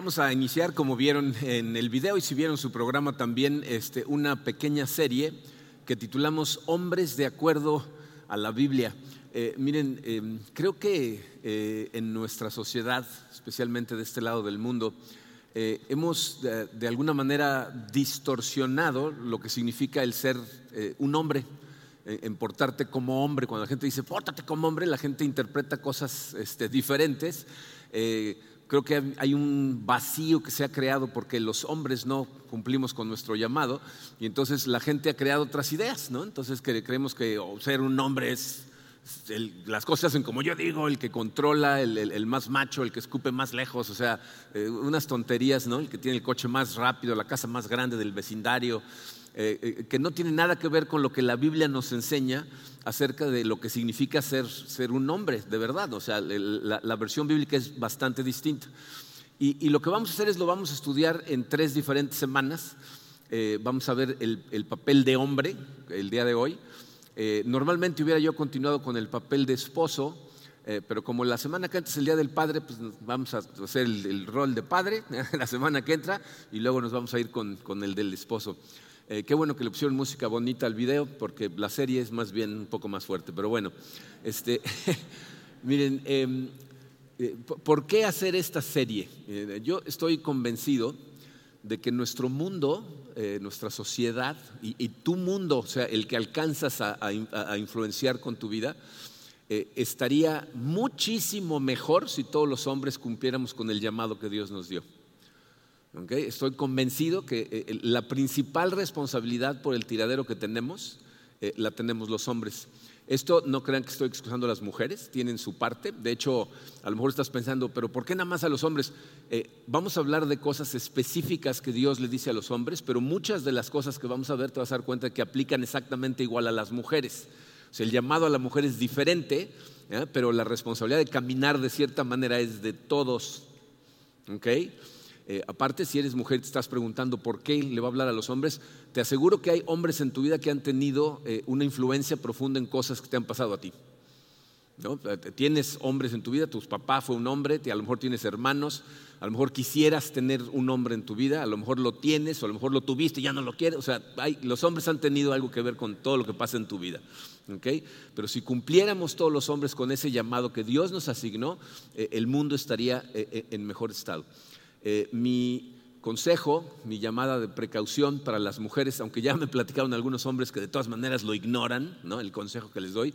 Vamos a iniciar, como vieron en el video y si vieron su programa también, este, una pequeña serie que titulamos Hombres de acuerdo a la Biblia. Eh, miren, em, creo que eh, en nuestra sociedad, especialmente de este lado del mundo, eh, hemos de, alguna manera distorsionado lo que significa el ser un hombre, en portarte como hombre. Cuando la gente dice, pórtate como hombre, la gente interpreta cosas este, diferentes creo que hay un vacío que se ha creado porque los hombres no cumplimos con nuestro llamado y entonces la gente ha creado otras ideas, ¿no? Entonces creemos que ser un hombre es, las cosas como yo digo, el que controla, el, más macho, el que escupe más lejos, o sea, eh, unas tonterías, ¿no? El que tiene el coche más rápido, la casa más grande del vecindario. Eh, eh, que no tiene nada que ver con lo que la Biblia nos enseña acerca de lo que significa ser, ser un hombre, de verdad. O sea, la, versión bíblica es bastante distinta. Y, lo que vamos a hacer es lo vamos a estudiar en tres diferentes semanas. Eh, vamos a ver el, papel de hombre el día de hoy. normalmente hubiera yo continuado con el papel de esposo, pero como la semana que antes es el Día del Padre, pues vamos a hacer el, rol de padre la semana que entra y luego nos vamos a ir con, con el del esposo. Eh, qué bueno que le pusieron música bonita al video, porque la serie es más bien un poco más fuerte. Pero bueno, este, miren, em, eh, ¿por qué hacer esta serie? Eh, yo estoy convencido de que nuestro mundo, nuestra sociedad y, tu mundo, o sea, el que alcanzas a influenciar con tu vida, estaría muchísimo mejor si todos los hombres cumpliéramos con el llamado que Dios nos dio. Estoy convencido que eh, la principal responsabilidad por el tiradero que tenemos eh, la tenemos los hombres. Esto no crean que estoy excusando a las mujeres, tienen su parte. De hecho, a lo mejor estás pensando, pero ¿por qué nada más a los hombres? Eh, vamos a hablar de cosas específicas que Dios le dice a los hombres, pero muchas de las cosas que vamos a ver te vas a dar cuenta que aplican exactamente igual a las mujeres. O sea, el llamado a la mujer es diferente, pero la responsabilidad de caminar de cierta manera es de todos. ¿okay? Eh, aparte, si eres mujer, te estás preguntando por qué le va a hablar a los hombres, te aseguro que hay hombres en tu vida que han tenido eh, una influencia profunda en cosas que te han pasado a ti. Eh, tienes hombres en tu vida, tu papá fue un hombre, a lo mejor tienes hermanos, a lo mejor quisieras tener un hombre en tu vida, a lo mejor lo tienes o a lo mejor lo tuviste y ya no lo quieres. O sea, los hombres han tenido algo que ver con todo lo que pasa en tu vida. Pero si cumpliéramos todos los hombres con ese llamado que Dios nos asignó, el mundo estaría en mejor estado. Eh, mi consejo, mi llamada de precaución para las mujeres, aunque ya me platicaron algunos hombres que de todas maneras lo ignoran, ¿no? el consejo que les doy,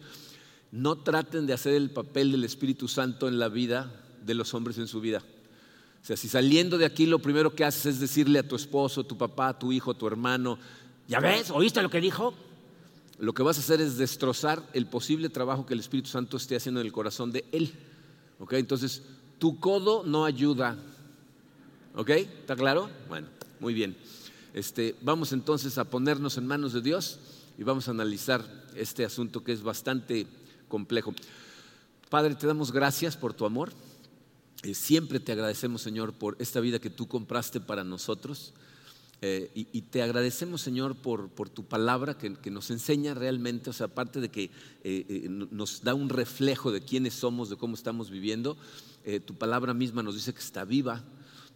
no traten de hacer el papel del Espíritu Santo en la vida de los hombres en su vida. O sea, si saliendo de aquí lo primero que haces es decirle a tu esposo, tu papá, tu hijo, tu hermano, ¿ya ves? ¿Oíste lo que dijo? Lo que vas a hacer es destrozar el posible trabajo que el Espíritu Santo esté haciendo en el corazón de él. ¿Ok? Entonces, tu codo no ayuda ¿Ok? ¿Está claro? Bueno, muy bien. Este, vamos entonces a ponernos en manos de Dios y vamos a analizar este asunto que es bastante complejo. Padre, te damos gracias por tu amor. Eh, siempre te agradecemos, Señor, por esta vida que tú compraste para nosotros. Eh, y, te agradecemos, Señor, por, por tu palabra que, nos enseña realmente, o sea, aparte de que eh, nos da un reflejo de quiénes somos, de cómo estamos viviendo, tu palabra misma nos dice que está viva,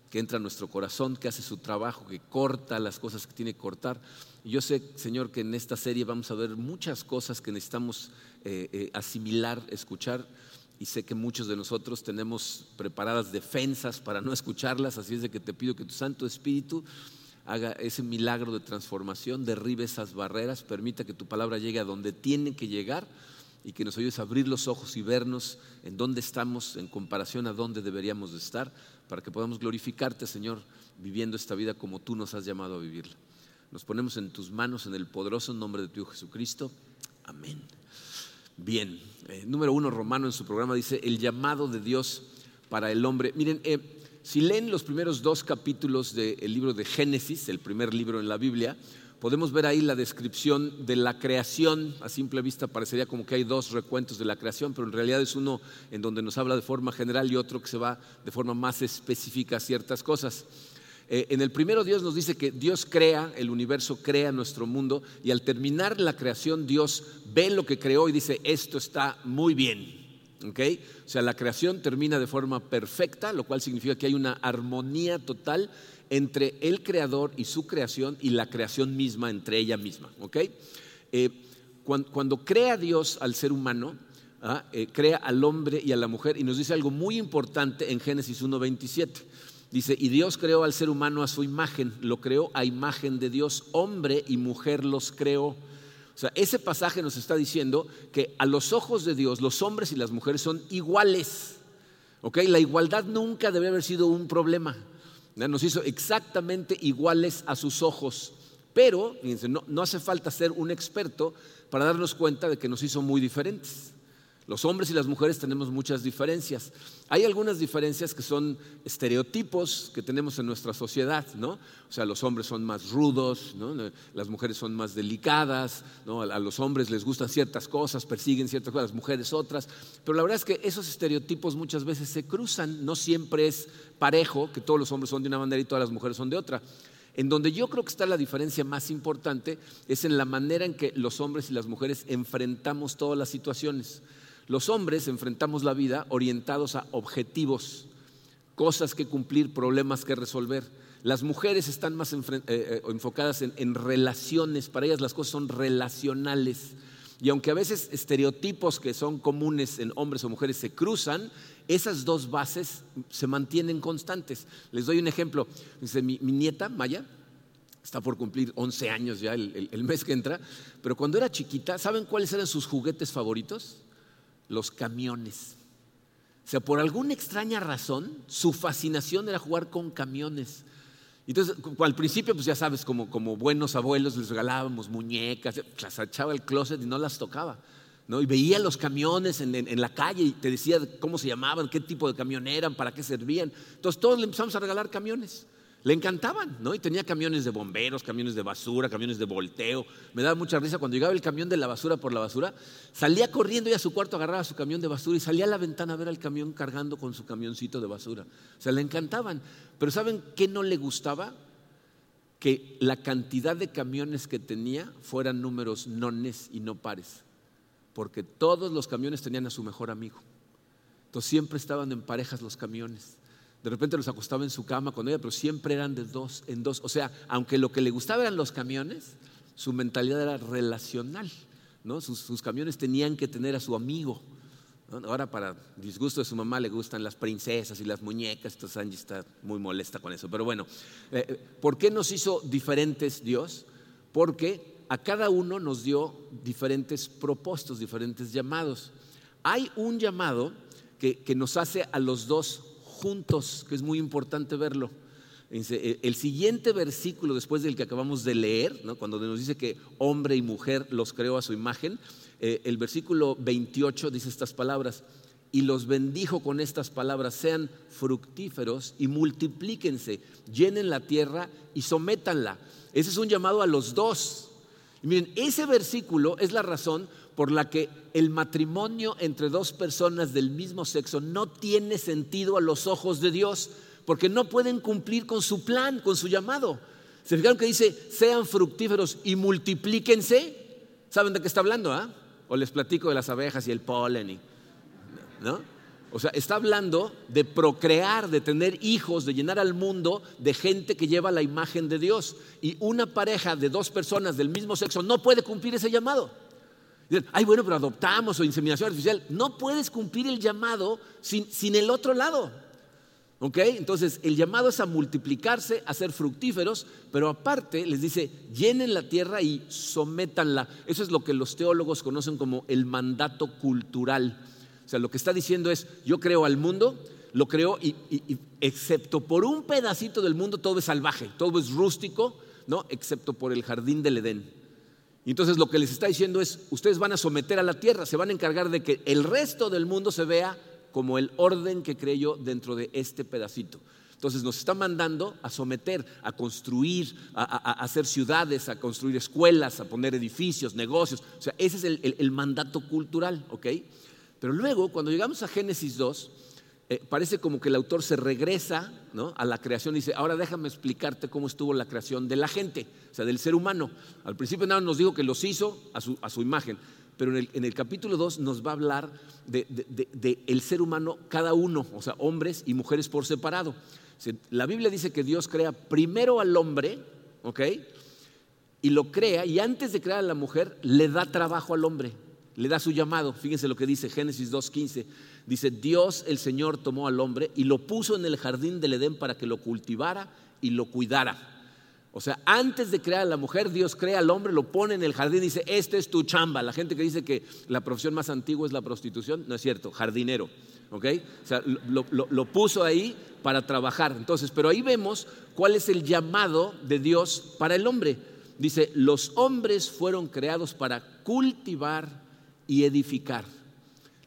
que entra a nuestro corazón, que hace su trabajo, que corta las cosas que tiene que cortar. Yo sé, Señor, que en esta serie vamos a ver muchas cosas que necesitamos eh, eh, asimilar, escuchar. Y sé que muchos de nosotros tenemos preparadas defensas para no escucharlas, así es que te pido que tu Santo Espíritu haga ese milagro de transformación, derribe esas barreras, permita que tu palabra llegue a donde tiene que llegar y que nos ayudes a abrir los ojos y vernos en dónde estamos en comparación a dónde deberíamos de estar, para que podamos glorificarte, Señor, viviendo esta vida como tú nos has llamado a vivirla. Nos ponemos en tus manos en el poderoso nombre de tu Hijo Jesucristo. Amén. Bien, eh, número uno, Romano en su programa dice, el llamado de Dios para el hombre. Miren, eh, si leen los primeros dos capítulos del libro de Génesis, el primer libro en la Biblia, podemos ver ahí la descripción de la creación. A simple vista parecería como que hay dos recuentos de la creación, pero en realidad es uno en donde nos habla de forma general y otro que se va de forma más específica a ciertas cosas. Eh, en el primero Dios nos dice que Dios crea, el universo crea nuestro mundo y al terminar la creación Dios ve lo que creó y dice, esto está muy bien. ¿Ok? O sea, la creación termina de forma perfecta, lo cual significa que hay una armonía total entre el creador y su creación y la creación misma entre ella misma, ¿ok? Eh, cuando, crea Dios al ser humano, ¿ah? eh, crea al hombre y a la mujer y nos dice algo muy importante en Génesis 1.27. Dice, y Dios creó al ser humano a su imagen, lo creó a imagen de Dios, hombre y mujer los creó. O sea, ese pasaje nos está diciendo que a los ojos de Dios los hombres y las mujeres son iguales. ¿Ok? La igualdad nunca debe haber sido un problema. Nos hizo exactamente iguales a sus ojos. Pero, fíjense, no, no hace falta ser un experto para darnos cuenta de que nos hizo muy diferentes. Los hombres y las mujeres tenemos muchas diferencias. Hay algunas diferencias que son estereotipos que tenemos en nuestra sociedad, ¿no? O sea, los hombres son más rudos, las mujeres son más delicadas, ¿no? a los hombres les gustan ciertas cosas, persiguen ciertas cosas, las mujeres otras. Pero la verdad es que esos estereotipos muchas veces se cruzan, no siempre es parejo, que todos los hombres son de una manera y todas las mujeres son de otra. En donde yo creo que está la diferencia más importante es en la manera en que los hombres y las mujeres enfrentamos todas las situaciones. Los hombres enfrentamos la vida orientados a objetivos, cosas que cumplir, problemas que resolver. Las mujeres están más eh, eh, enfocadas en, relaciones, para ellas las cosas son relacionales. Y aunque a veces estereotipos que son comunes en hombres o mujeres se cruzan, esas dos bases se mantienen constantes. Les doy un ejemplo. Mi, nieta, Maya, está por cumplir 11 años ya el mes que entra, pero cuando era chiquita, ¿saben cuáles eran sus juguetes favoritos? Los camiones. O sea, por alguna extraña razón, su fascinación era jugar con camiones. Entonces, al principio, pues ya sabes, como, como buenos abuelos les regalábamos muñecas, las echaba el closet y no las tocaba. ¿no? Y veía los camiones en, en, la calle y te decía cómo se llamaban, qué tipo de camión eran, para qué servían. Entonces todos le empezamos a regalar camiones. Le encantaban, ¿no? Y tenía camiones de bomberos, camiones de basura, camiones de volteo. Me daba mucha risa cuando llegaba el camión de la basura por la basura, salía corriendo y a su cuarto agarraba su camión de basura y salía a la ventana a ver al camión cargando con su camioncito de basura. O sea, le encantaban. Pero ¿saben qué no le gustaba? Que la cantidad de camiones que tenía fueran números nones y no pares. Porque todos los camiones tenían a su mejor amigo. Entonces siempre estaban en parejas los camiones. De repente los acostaba en su cama con ella, pero siempre eran de dos en dos. O sea, aunque lo que le gustaba eran los camiones, su mentalidad era relacional. ¿no? Sus, camiones tenían que tener a su amigo. Ahora, para disgusto de su mamá, le gustan las princesas y las muñecas. Entonces Angie está muy molesta con eso. Pero bueno, eh, eh, ¿por qué nos hizo diferentes Dios? Porque a cada uno nos dio diferentes propósitos, diferentes llamados. Hay un llamado que, que nos hace a los dos juntos, que es muy importante verlo. Eh, el siguiente versículo después del que acabamos de leer, cuando nos dice que hombre y mujer los creó a su imagen, eh, el versículo 28 dice estas palabras, y los bendijo con estas palabras, sean fructíferos y multiplíquense, llenen la tierra y sométanla. Ese es un llamado a los dos. Y miren, ese versículo es la razón por la que el matrimonio entre dos personas del mismo sexo no tiene sentido a los ojos de Dios, porque no pueden cumplir con su plan, con su llamado. ¿Se fijaron que dice, sean fructíferos y multiplíquense? ¿Saben de qué está hablando? Ah? O les platico de las abejas y el polen. ¿no? O sea, está hablando de procrear, de tener hijos, de llenar al mundo de gente que lleva la imagen de Dios. Y una pareja de dos personas del mismo sexo no puede cumplir ese llamado. Ay, bueno, pero adoptamos o inseminación artificial. No puedes cumplir el llamado sin, el otro lado. ¿Ok? Entonces, el llamado es a multiplicarse, a ser fructíferos, pero aparte les dice, llenen la tierra y sométanla. Eso es lo que los teólogos conocen como el mandato cultural. O sea, lo que está diciendo es, yo creo al mundo, lo creo y excepto por un pedacito del mundo todo es salvaje, todo es rústico, ¿no? Excepto por el jardín del Edén. Entonces lo que les está diciendo es, ustedes van a someter a la tierra, se van a encargar de que el resto del mundo se vea como el orden que creyó dentro de este pedacito. Entonces nos está mandando a someter, a construir, a, hacer ciudades, a construir escuelas, a poner edificios, negocios. O sea, ese es el, el mandato cultural, ¿ok? Pero luego, cuando llegamos a Génesis 2, eh, parece como que el autor se regresa a la creación y dice, ahora déjame explicarte cómo estuvo la creación de la gente, o sea, del ser humano. Al principio nada nos dijo que los hizo a su, imagen, pero en el, capítulo 2 nos va a hablar del de, el ser humano, cada uno, o sea, hombres y mujeres por separado. La Biblia dice que Dios crea primero al hombre, ¿ok? Y lo crea, y antes de crear a la mujer, le da trabajo al hombre, le da su llamado. Fíjense lo que dice Génesis 2.15. Dice, Dios el Señor tomó al hombre y lo puso en el jardín del Edén para que lo cultivara y lo cuidara. O sea, antes de crear a la mujer, Dios crea al hombre, lo pone en el jardín y dice, este es tu chamba. La gente que dice que la profesión más antigua es la prostitución, no es cierto, jardinero. ¿Ok? O sea, lo, lo puso ahí para trabajar. Entonces, pero ahí vemos cuál es el llamado de Dios para el hombre. Dice, los hombres fueron creados para cultivar y edificar.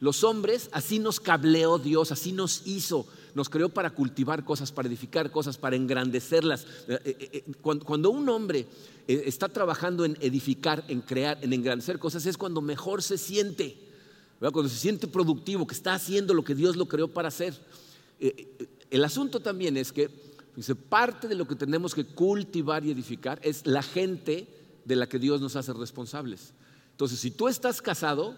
Los hombres, así nos cableó Dios, así nos hizo nos creó para cultivar cosas, para edificar cosas, para engrandecerlas. Eh, eh, eh, cuando un hombre está trabajando en edificar, en crear, en engrandecer cosas, es cuando mejor se siente, cuando se siente productivo, que está haciendo lo que Dios lo creó para hacer. El asunto también es que parte de lo que tenemos que cultivar y edificar es la gente de la que Dios nos hace responsables. Entonces, si tú estás casado,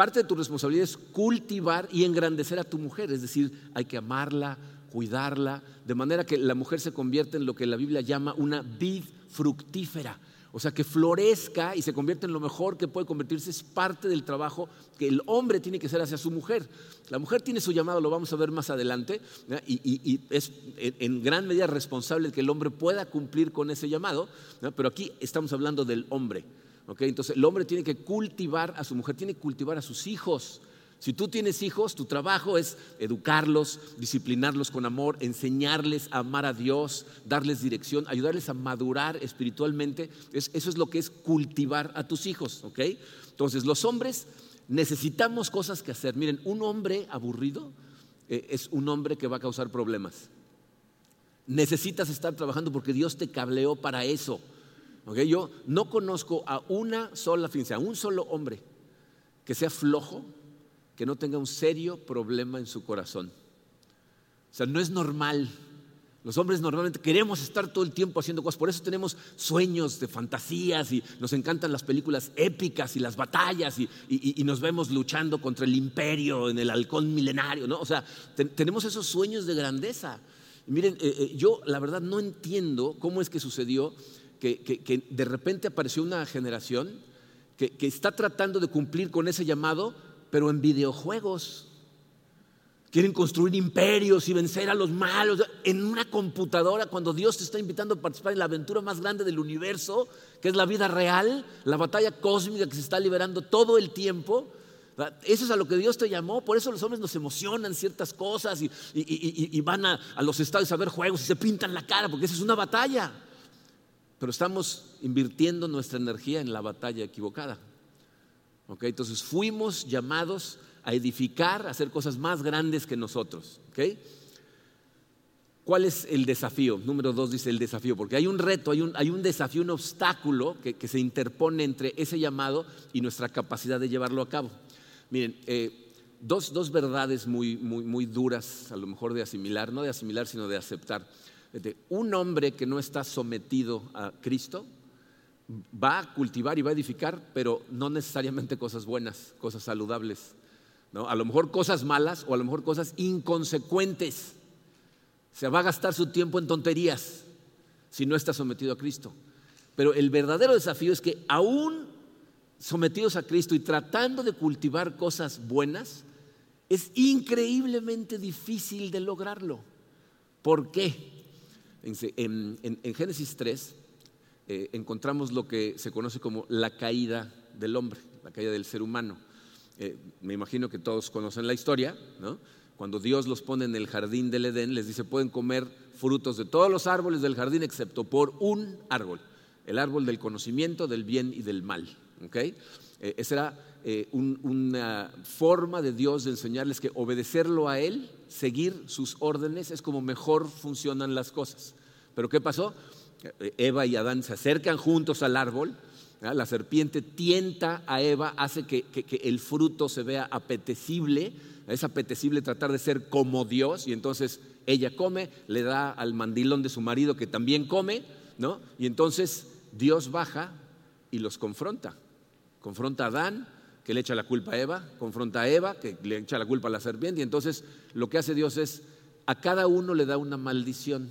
parte de tu responsabilidad es cultivar y engrandecer a tu mujer, es decir, hay que amarla, cuidarla, de manera que la mujer se convierta en lo que la Biblia llama una vid fructífera. O sea, que florezca y se convierta en lo mejor que puede convertirse, es parte del trabajo que el hombre tiene que hacer hacia su mujer. La mujer tiene su llamado, lo vamos a ver más adelante, y, es en gran medida responsable que el hombre pueda cumplir con ese llamado, pero aquí estamos hablando del hombre. Entonces el hombre tiene que cultivar a su mujer, tiene que cultivar a sus hijos. Si tú tienes hijos, tu trabajo es educarlos, disciplinarlos con amor, enseñarles a amar a Dios, darles dirección, ayudarles a madurar espiritualmente. eso es lo que es cultivar a tus hijos. Entonces los hombres necesitamos cosas que hacer. Miren, un hombre aburrido eh, es un hombre que va a causar problemas. Necesitas estar trabajando porque Dios te cableó para eso. Yo no conozco a una sola, fíjense, a un solo hombre que sea flojo, que no tenga un serio problema en su corazón. O sea, no es normal. Los hombres normalmente queremos estar todo el tiempo haciendo cosas, por eso tenemos sueños de fantasías y nos encantan las películas épicas y las batallas y, nos vemos luchando contra el imperio en el halcón milenario, ¿no? O sea, tenemos esos sueños de grandeza. miren, eh, eh, yo la verdad no entiendo cómo es que sucedió que, de repente apareció una generación que, está tratando de cumplir con ese llamado, pero en videojuegos. Quieren construir imperios y vencer a los malos en una computadora cuando Dios te está invitando a participar en la aventura más grande del universo, que es la vida real, la batalla cósmica que se está liberando todo el tiempo. Eso es a lo que Dios te llamó, por eso los hombres nos emocionan ciertas cosas y, van a, a, los estados a ver juegos y se pintan la cara, porque esa es una batalla pero estamos invirtiendo nuestra energía en la batalla equivocada. Entonces fuimos llamados a edificar, a hacer cosas más grandes que nosotros. ¿Cuál es el desafío? Número dos dice el desafío, porque hay un reto, hay un, desafío, un obstáculo que, se interpone entre ese llamado y nuestra capacidad de llevarlo a cabo. Miren, eh, dos, dos, verdades muy, muy, muy duras, a lo mejor de asimilar, no de asimilar, sino de aceptar un hombre que no está sometido a Cristo va a cultivar y va a edificar, pero no necesariamente cosas buenas, cosas saludables. ¿no? A lo mejor cosas malas o a lo mejor cosas inconsecuentes. Se va a gastar su tiempo en tonterías si no está sometido a Cristo. Pero el verdadero desafío es que aún sometidos a Cristo y tratando de cultivar cosas buenas, es increíblemente difícil de lograrlo. ¿Por qué? En, Génesis 3 eh, encontramos lo que se conoce como la caída del hombre, la caída del ser humano. Eh, me imagino que todos conocen la historia, ¿no? Cuando Dios los pone en el jardín del Edén, les dice, pueden comer frutos de todos los árboles del jardín excepto por un árbol, el árbol del conocimiento del bien y del mal. ¿Okay? Eh, esa era una forma de Dios de enseñarles que obedecerlo a Él seguir sus órdenes es como mejor funcionan las cosas. Pero ¿qué pasó? Eva y Adán se acercan juntos al árbol, la serpiente tienta a Eva, hace que, el fruto se vea apetecible, es apetecible tratar de ser como Dios y entonces ella come, le da al mandilón de su marido que también come, ¿no? Y entonces Dios baja y los confronta. Confronta a Adán, que le echa la culpa a Eva, confronta a Eva, que le echa la culpa a la serpiente, y entonces lo que hace Dios es, a cada uno le da una maldición.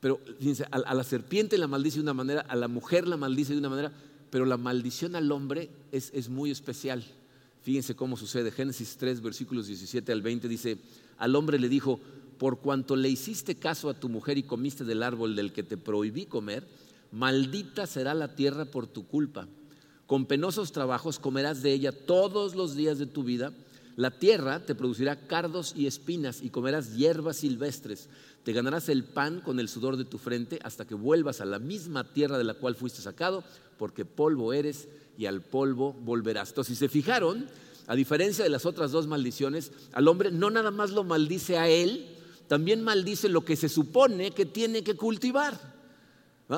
Pero fíjense, a, la serpiente la maldice de una manera, a la mujer la maldice de una manera, pero la maldición al hombre es, es muy especial. Fíjense cómo sucede. Génesis 3, versículos 17 al 20 dice, al hombre le dijo, por cuanto le hiciste caso a tu mujer y comiste del árbol del que te prohibí comer, maldita será la tierra por tu culpa. Con penosos trabajos comerás de ella todos los días de tu vida. La tierra te producirá cardos y espinas y comerás hierbas silvestres. Te ganarás el pan con el sudor de tu frente hasta que vuelvas a la misma tierra de la cual fuiste sacado, porque polvo eres y al polvo volverás. Entonces, si se fijaron, a diferencia de las otras dos maldiciones, al hombre no nada más lo maldice a él, también maldice lo que se supone que tiene que cultivar.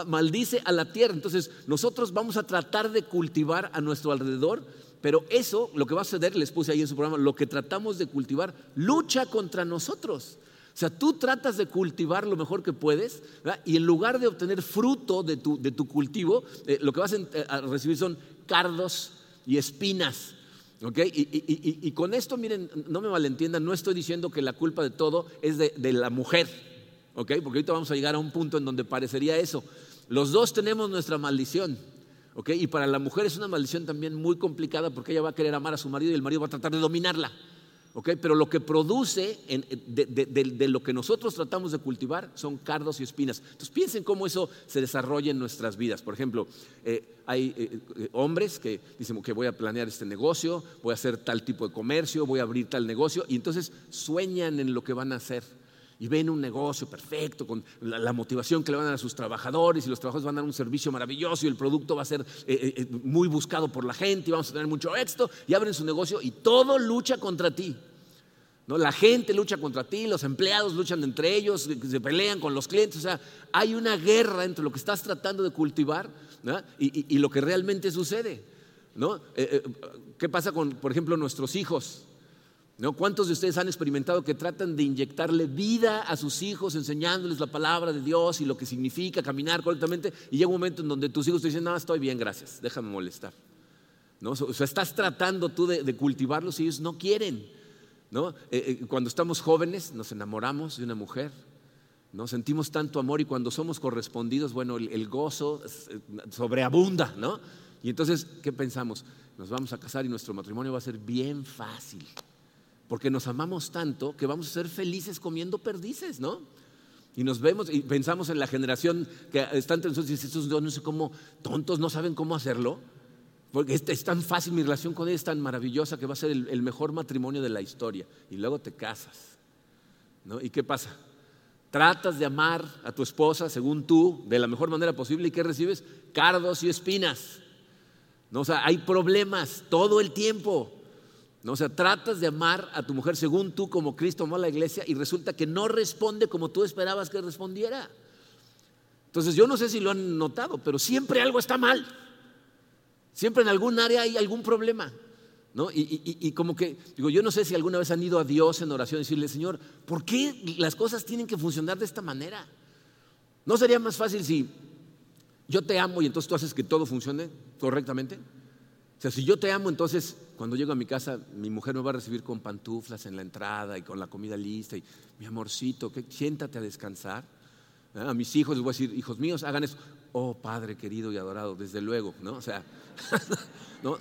Maldice a la tierra. Entonces nosotros vamos a tratar de cultivar a nuestro alrededor, pero eso, lo que va a suceder, les puse ahí en su programa, lo que tratamos de cultivar, lucha contra nosotros. O sea, tú tratas de cultivar lo mejor que puedes y en lugar de obtener fruto de tu, de tu cultivo, eh, lo que vas a recibir son cardos y espinas. Y, con esto, miren, no me malentiendan, no estoy diciendo que la culpa de todo es de, la mujer, Porque ahorita vamos a llegar a un punto en donde parecería eso. Los dos tenemos nuestra maldición, Y para la mujer es una maldición también muy complicada porque ella va a querer amar a su marido y el marido va a tratar de dominarla. Pero lo que produce de, lo que nosotros tratamos de cultivar son cardos y espinas. Entonces piensen cómo eso se desarrolla en nuestras vidas. Por ejemplo, eh, hay eh, eh, hombres que dicen que voy a planear este negocio, voy a hacer tal tipo de comercio, voy a abrir tal negocio, y entonces sueñan en lo que van a hacer y ven un negocio perfecto con la, motivación que le van a dar a sus trabajadores y los trabajadores van a dar un servicio maravilloso y el producto va a ser eh, eh, muy buscado por la gente y vamos a tener mucho éxito y abren su negocio y todo lucha contra ti. ¿no? La gente lucha contra ti, los empleados luchan entre ellos, se pelean con los clientes, o sea, hay una guerra entre lo que estás tratando de cultivar y, lo que realmente sucede. ¿no? Eh, ¿Qué pasa con, por ejemplo, nuestros hijos? ¿No? ¿Cuántos de ustedes han experimentado que tratan de inyectarle vida a sus hijos enseñándoles la palabra de Dios y lo que significa caminar correctamente? Y llega un momento en donde tus hijos te dicen, no, estoy bien, gracias, déjame molestar. ¿No? O sea, estás tratando tú de, cultivarlos y ellos no quieren. ¿no? Eh, eh, cuando estamos jóvenes nos enamoramos de una mujer, ¿no? sentimos tanto amor y cuando somos correspondidos, bueno, el, el gozo eh, sobreabunda. ¿no? Y entonces, ¿qué pensamos? Nos vamos a casar y nuestro matrimonio va a ser bien fácil porque nos amamos tanto que vamos a ser felices comiendo perdices, ¿no? Y nos vemos y pensamos en la generación que está entre nosotros y dice, estos no sé cómo, tontos no saben cómo hacerlo. Porque es, tan fácil, mi relación con ella es tan maravillosa que va a ser el, mejor matrimonio de la historia. Y luego te casas. ¿no? ¿Y qué pasa? Tratas de amar a tu esposa según tú, de la mejor manera posible, y ¿qué recibes? Cardos y espinas. ¿no? O sea, hay problemas todo el tiempo. ¿No? O sea, tratas de amar a tu mujer según tú como Cristo amó a la iglesia y resulta que no responde como tú esperabas que respondiera. Entonces yo no sé si lo han notado, pero siempre algo está mal. Siempre en algún área hay algún problema. ¿no? Y, como que, digo, yo no sé si alguna vez han ido a Dios en oración y decirle, Señor, ¿por qué las cosas tienen que funcionar de esta manera? ¿No sería más fácil si yo te amo y entonces tú haces que todo funcione correctamente? O sea, si yo te amo, entonces cuando llego a mi casa, mi mujer me va a recibir con pantuflas en la entrada y con la comida lista. Y mi amorcito, siéntate a descansar. ¿Ah? A mis hijos les voy a decir, hijos míos, hagan eso. Oh, Padre querido y adorado, desde luego, ¿no? O sea, ¿no?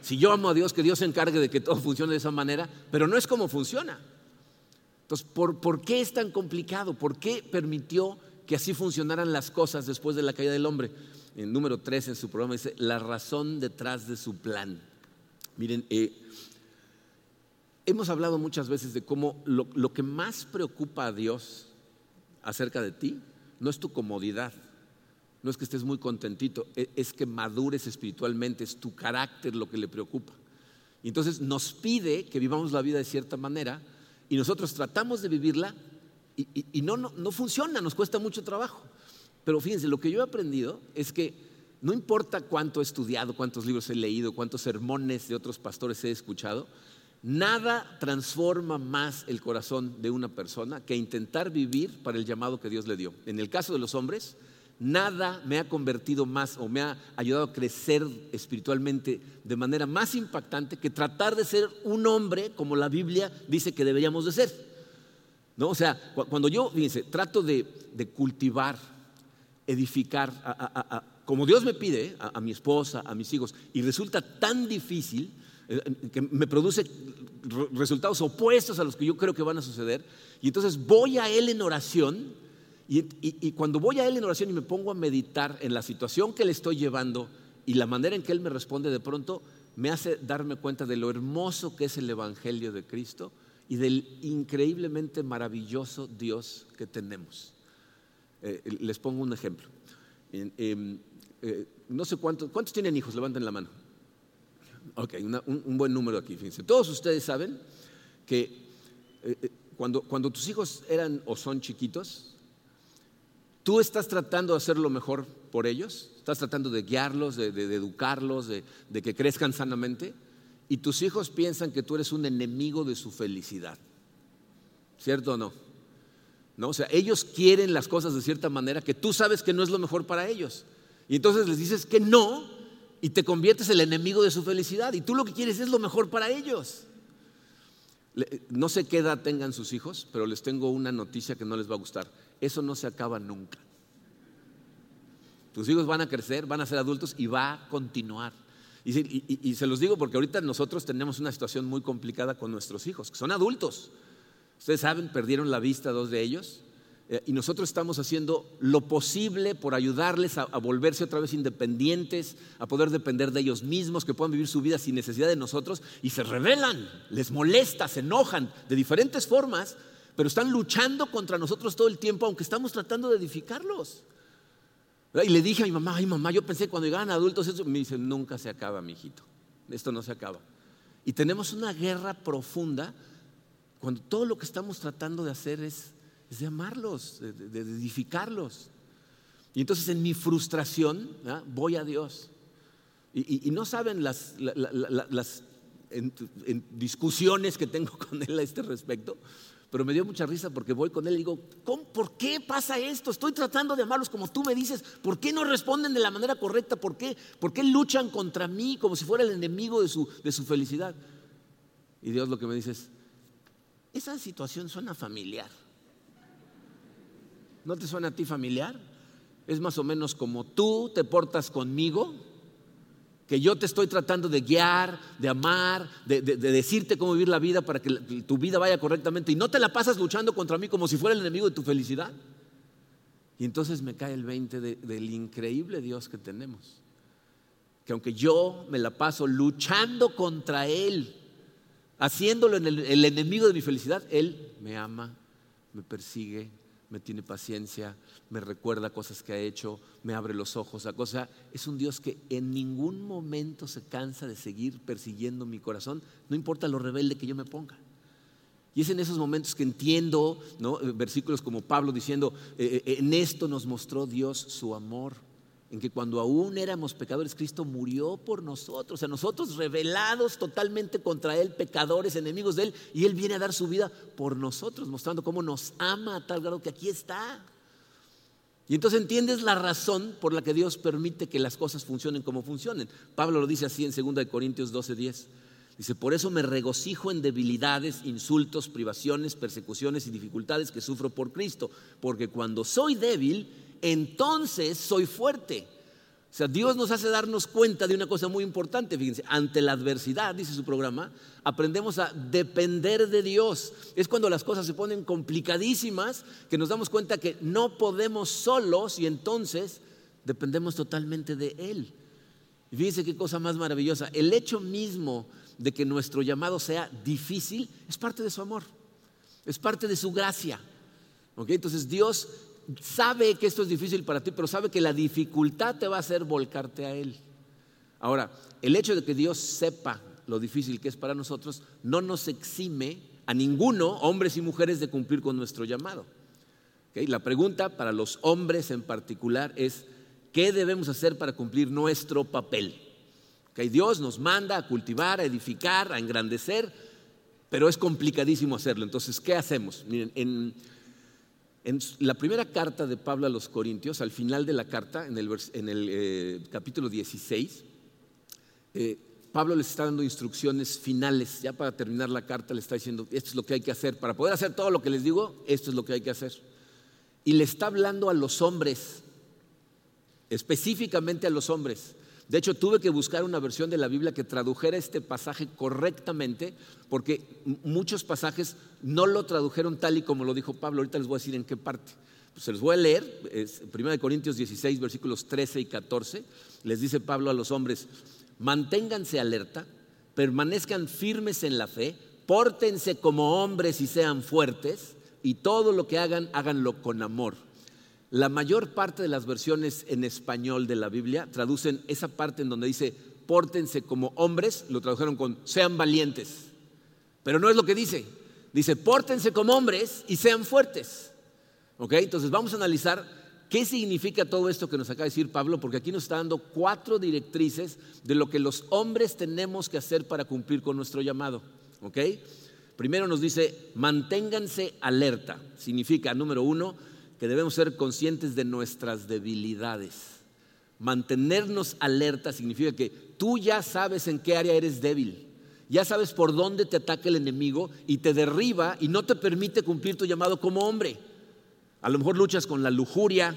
si yo amo a Dios, que Dios se encargue de que todo funcione de esa manera, pero no es como funciona. Entonces, ¿por, ¿por qué es tan complicado? ¿Por qué permitió que así funcionaran las cosas después de la caída del hombre? En número 3 en su programa dice, la razón detrás de su plan. Miren, eh, hemos hablado muchas veces de cómo lo, que más preocupa a Dios acerca de ti no es tu comodidad, no es que estés muy contentito, e, es que madures espiritualmente, es tu carácter lo que le preocupa. Y entonces nos pide que vivamos la vida de cierta manera y nosotros tratamos de vivirla y, no, no funciona, nos cuesta mucho trabajo. Pero fíjense, lo que yo he aprendido es que no importa cuánto he estudiado, cuántos libros he leído, cuántos sermones de otros pastores he escuchado, nada transforma más el corazón de una persona que intentar vivir para el llamado que Dios le dio. En el caso de los hombres, Nada me ha convertido más o me ha ayudado a crecer espiritualmente de manera más impactante que tratar de ser un hombre como la Biblia dice que deberíamos de ser. ¿No? O sea, cuando yo, fíjense, trato de, cultivar, edificar, como Dios me pide, a, mi esposa, a mis hijos, y resulta tan difícil eh, que me produce resultados opuestos a los que yo creo que van a suceder, y entonces voy a Él en oración, y, cuando voy a Él en oración y me pongo a meditar en la situación que le estoy llevando y la manera en que Él me responde de pronto, me hace darme cuenta de lo hermoso que es el Evangelio de Cristo y del increíblemente maravilloso Dios que tenemos. Eh, les pongo un ejemplo. Em, eh, no sé cuántos, ¿cuántos tienen hijos? Levanten la mano. Ok, un, buen número aquí, fíjense. Todos ustedes saben que eh, cuando, cuando tus hijos eran o son chiquitos, Tú estás tratando de hacer lo mejor por ellos, estás tratando de guiarlos, de, educarlos, de, que crezcan sanamente, y tus hijos piensan que tú eres un enemigo de su felicidad. ¿Cierto o no? ¿No? O sea, ellos quieren las cosas de cierta manera que tú sabes que no es lo mejor para ellos. Y entonces les dices que no y te conviertes en el enemigo de su felicidad. Y tú lo que quieres es lo mejor para ellos. No sé qué edad tengan sus hijos, pero les tengo una noticia que no les va a gustar eso no se acaba nunca. Tus hijos van a crecer, van a ser adultos y va a continuar. Y, se los digo porque ahorita nosotros tenemos una situación muy complicada con nuestros hijos, que son adultos. Ustedes saben, perdieron la vista dos de ellos. Eh, y nosotros estamos haciendo lo posible por ayudarles a, volverse otra vez independientes, a poder depender de ellos mismos, que puedan vivir su vida sin necesidad de nosotros. Y se rebelan, les molesta, se enojan de diferentes formas pero están luchando contra nosotros todo el tiempo, aunque estamos tratando de edificarlos. Y le dije a mi mamá, ay mamá, yo pensé cuando llegaban adultos eso, me dice, nunca se acaba, mi hijito, esto no se acaba. Y tenemos una guerra profunda cuando todo lo que estamos tratando de hacer es, de amarlos, de, edificarlos. Y entonces en mi frustración voy a Dios. Y, no saben las, discusiones que tengo con Él a este respecto pero me dio mucha risa porque voy con él y digo, ¿por qué pasa esto? Estoy tratando de amarlos como tú me dices, ¿por qué no responden de la manera correcta? ¿Por qué, ¿Por qué luchan contra mí como si fuera el enemigo de su, de su felicidad? Y Dios lo que me dice es, esa situación suena familiar. ¿No te suena a ti familiar? Es más o menos como tú te portas conmigo que yo te estoy tratando de guiar, de amar, de, decirte cómo vivir la vida para que tu vida vaya correctamente y no te la pasas luchando contra mí como si fuera el enemigo de tu felicidad. Y entonces me cae el 20 del increíble Dios que tenemos. Que aunque yo me la paso luchando contra Él, haciéndolo en el enemigo de mi felicidad, Él me ama, me persigue, me tiene paciencia, me recuerda cosas que ha hecho, me abre los ojos a cosas. Es un Dios que en ningún momento se cansa de seguir persiguiendo mi corazón, no importa lo rebelde que yo me ponga. Y es en esos momentos que entiendo versículos como Pablo diciendo, eh, eh, en esto nos mostró Dios su amor en que cuando aún éramos pecadores, Cristo murió por nosotros, o sea, nosotros revelados totalmente contra Él, pecadores, enemigos de Él, y Él viene a dar su vida por nosotros, mostrando cómo nos ama a tal grado que aquí está. Y entonces entiendes la razón por la que Dios permite que las cosas funcionen como funcionen. Pablo lo dice así en 2 Corintios 12:10. Dice, por eso me regocijo en debilidades, insultos, privaciones, persecuciones y dificultades que sufro por Cristo, porque cuando soy débil, entonces soy fuerte. O sea, Dios nos hace darnos cuenta de una cosa muy importante, fíjense, ante la adversidad, dice su programa, aprendemos a depender de Dios. Es cuando las cosas se ponen complicadísimas que nos damos cuenta que no podemos solos y entonces dependemos totalmente de Él. Y fíjense qué cosa más maravillosa. El hecho mismo de que nuestro llamado sea difícil es parte de su amor, es parte de su gracia. Entonces Dios sabe que esto es difícil para ti, pero sabe que la dificultad te va a hacer volcarte a Él. Ahora, el hecho de que Dios sepa lo difícil que es para nosotros no nos exime a ninguno, hombres y mujeres, de cumplir con nuestro llamado. La pregunta para los hombres en particular es, ¿qué debemos hacer para cumplir nuestro papel? Dios nos manda a cultivar, a edificar, a engrandecer, pero es complicadísimo hacerlo. Entonces, ¿qué hacemos? Miren, en En la primera carta de Pablo a los Corintios, al final de la carta, en el, eh, capítulo 16, eh, Pablo les está dando instrucciones finales. Ya para terminar la carta le está diciendo, esto es lo que hay que hacer. Para poder hacer todo lo que les digo, esto es lo que hay que hacer. Y le está hablando a los hombres, específicamente a los hombres. De hecho, tuve que buscar una versión de la Biblia que tradujera este pasaje correctamente, porque muchos pasajes no lo tradujeron tal y como lo dijo Pablo. Ahorita les voy a decir en qué parte. Pues se los voy a leer, es 1 Corintios 16, versículos 13 y 14. Les dice Pablo a los hombres, manténganse alerta, permanezcan firmes en la fe, pórtense como hombres y sean fuertes, y todo lo que hagan, háganlo con amor la mayor parte de las versiones en español de la Biblia traducen esa parte en donde dice, pórtense como hombres, lo tradujeron con, sean valientes. Pero no es lo que dice. Dice, pórtense como hombres y sean fuertes. ¿Ok? Entonces vamos a analizar qué significa todo esto que nos acaba de decir Pablo, porque aquí nos está dando cuatro directrices de lo que los hombres tenemos que hacer para cumplir con nuestro llamado. ¿Ok? Primero nos dice, manténganse alerta. Significa, número uno, que debemos ser conscientes de nuestras debilidades. Mantenernos alerta significa que tú ya sabes en qué área eres débil, ya sabes por dónde te ataca el enemigo y te derriba y no te permite cumplir tu llamado como hombre. A lo mejor luchas con la lujuria,